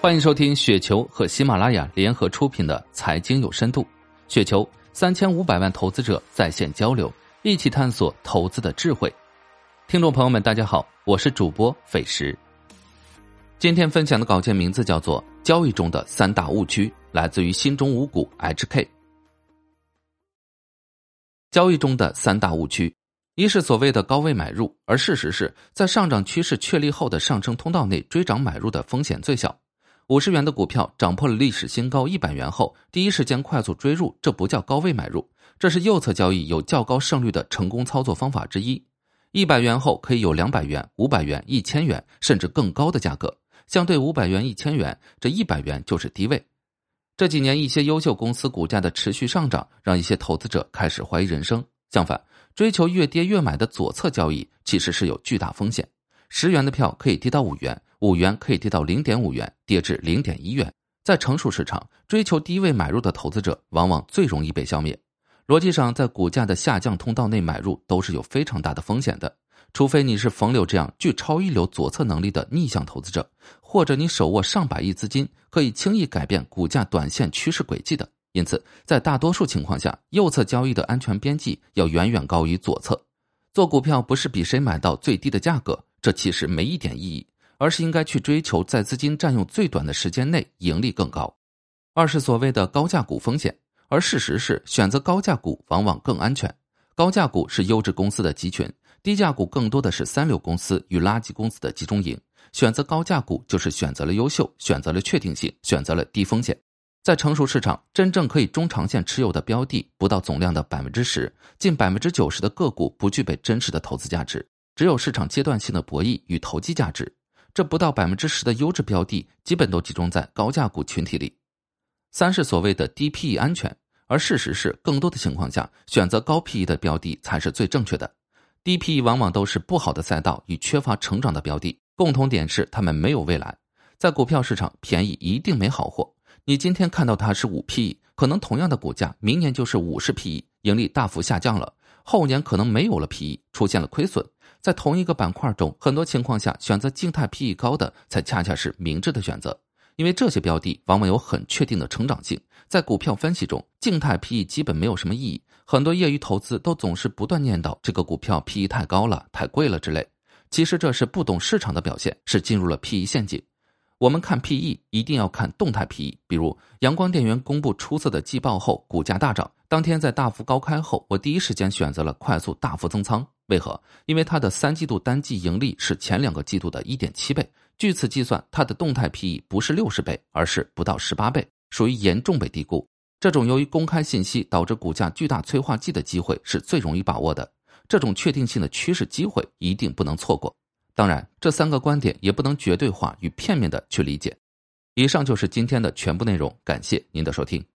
欢迎收听雪球和喜马拉雅联合出品的《财经有深度》，雪球三千五百万投资者在线交流，一起探索投资的智慧。听众朋友们，大家好，我是主播斐石。今天分享的稿件名字叫做《交易中的三大误区》，来自于新中五股 HK。交易中的三大误区，一是所谓的高位买入，而事实是在上涨趋势确立后的上升通道内追涨买入的风险最小。五十元的股票涨破了历史新高一百元后，第一时间快速追入，这不叫高位买入，这是右侧交易有较高胜率的成功操作方法之一。一百元后可以有两百元、五百元、一千元，甚至更高的价格。相对五百元、一千元，这一百元就是低位。这几年一些优秀公司股价的持续上涨，让一些投资者开始怀疑人生。相反，追求越跌越买的左侧交易其实是有巨大风险。十元的票可以跌到五元。五元可以跌到零点五元，跌至零点一元。在成熟市场，追求低位买入的投资者往往最容易被消灭。逻辑上，在股价的下降通道内买入都是有非常大的风险的，除非你是冯柳这样具超一流左侧能力的逆向投资者，或者你手握上百亿资金，可以轻易改变股价短线趋势轨迹的。因此，在大多数情况下，右侧交易的安全边际要远远高于左侧。做股票不是比谁买到最低的价格，这其实没一点意义。而是应该去追求在资金占用最短的时间内盈利更高。二是所谓的高价股风险，而事实是选择高价股往往更安全。高价股是优质公司的集群，低价股更多的是三流公司与垃圾公司的集中营。选择高价股就是选择了优秀，选择了确定性，选择了低风险。在成熟市场，真正可以中长线持有的标的不到总量的百分之十，近百分之九十的个股不具备真实的投资价值，只有市场阶段性的博弈与投机价值。这不到百分之十的优质标的，基本都集中在高价股群体里。三是所谓的低 PE 安全，而事实是，更多的情况下，选择高 PE 的标的才是最正确的。低 PE 往往都是不好的赛道与缺乏成长的标的，共同点是它们没有未来。在股票市场，便宜一定没好货。你今天看到它是五 PE，可能同样的股价，明年就是五十 PE，盈利大幅下降了。后年可能没有了 PE，出现了亏损。在同一个板块中，很多情况下选择静态 PE 高的，才恰恰是明智的选择。因为这些标的往往有很确定的成长性。在股票分析中，静态 PE 基本没有什么意义。很多业余投资都总是不断念叨这个股票 PE 太高了、太贵了之类。其实这是不懂市场的表现，是进入了 PE 陷阱。我们看 PE 一定要看动态 PE，比如阳光电源公布出色的季报后，股价大涨，当天在大幅高开后，我第一时间选择了快速大幅增仓。为何？因为它的三季度单季盈利是前两个季度的一点七倍，据此计算，它的动态 PE 不是六十倍，而是不到十八倍，属于严重被低估。这种由于公开信息导致股价巨大催化剂的机会是最容易把握的，这种确定性的趋势机会一定不能错过。当然，这三个观点也不能绝对化与片面的去理解。以上就是今天的全部内容，感谢您的收听。